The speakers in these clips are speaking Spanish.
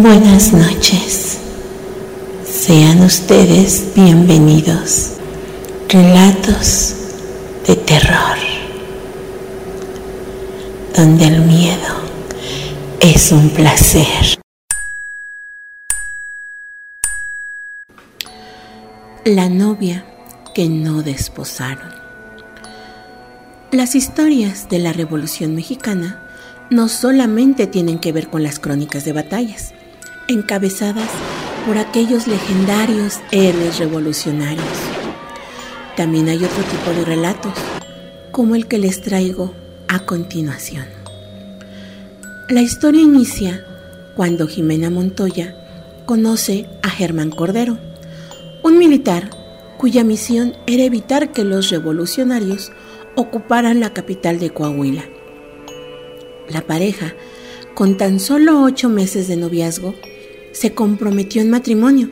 Buenas noches. Sean ustedes bienvenidos. Relatos de terror. Donde el miedo es un placer. La novia que no desposaron. Las historias de la Revolución Mexicana no solamente tienen que ver con las crónicas de batallas, encabezadas por aquellos legendarios héroes revolucionarios. También hay otro tipo de relatos, como el que les traigo a continuación. La historia inicia cuando Jimena Montoya conoce a Germán Cordero, un militar cuya misión era evitar que los revolucionarios ocuparan la capital de Coahuila. La pareja, con tan solo ocho meses de noviazgo, se comprometió en matrimonio,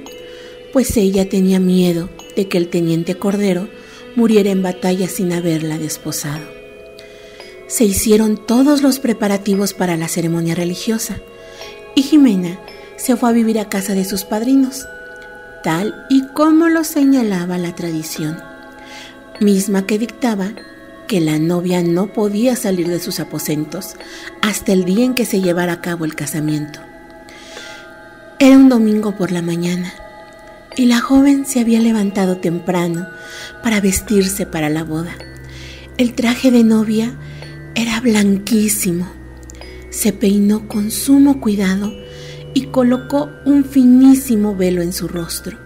pues ella tenía miedo de que el teniente Cordero muriera en batalla sin haberla desposado. Se hicieron todos los preparativos para la ceremonia religiosa y Jimena se fue a vivir a casa de sus padrinos, tal y como lo señalaba la tradición, misma que dictaba que la novia no podía salir de sus aposentos hasta el día en que se llevara a cabo el casamiento. Domingo por la mañana y la joven se había levantado temprano para vestirse para la boda. El traje de novia era blanquísimo. Se peinó con sumo cuidado y colocó un finísimo velo en su rostro.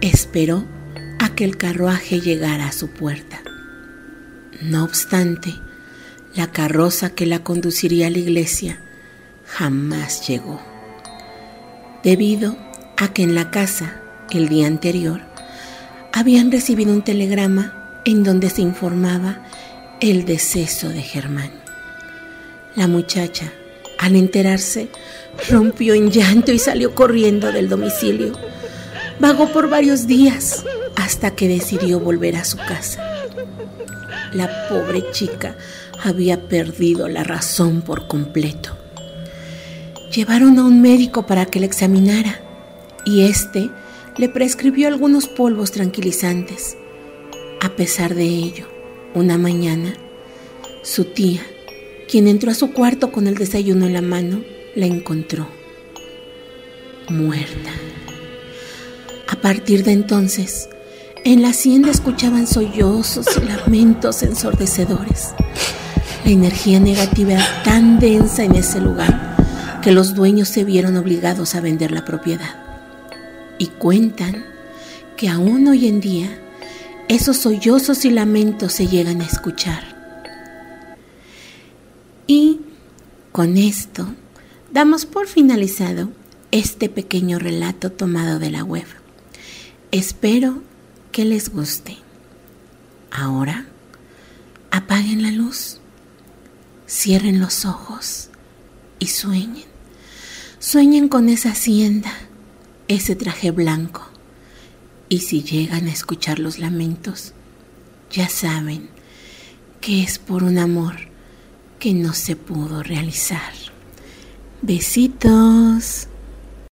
Esperó a que el carruaje llegara a su puerta. No obstante, la carroza que la conduciría a la iglesia jamás llegó debido a que en la casa, el día anterior, habían recibido un telegrama en donde se informaba el deceso de Germán. La muchacha, al enterarse, rompió en llanto y salió corriendo del domicilio. Vagó por varios días hasta que decidió volver a su casa. La pobre chica había perdido la razón por completo. Llevaron a un médico para que le examinara y éste le prescribió algunos polvos tranquilizantes. A pesar de ello, una mañana, su tía, quien entró a su cuarto con el desayuno en la mano, la encontró muerta. A partir de entonces, en la hacienda escuchaban sollozos y lamentos ensordecedores. La energía negativa era tan densa en ese lugar que los dueños se vieron obligados a vender la propiedad. Y cuentan que aún hoy en día esos sollozos y lamentos se llegan a escuchar. Y con esto damos por finalizado este pequeño relato tomado de la web. Espero que les guste. Ahora, apaguen la luz, cierren los ojos y sueñen. Sueñen con esa hacienda, ese traje blanco. Y si llegan a escuchar los lamentos, ya saben que es por un amor que no se pudo realizar. Besitos.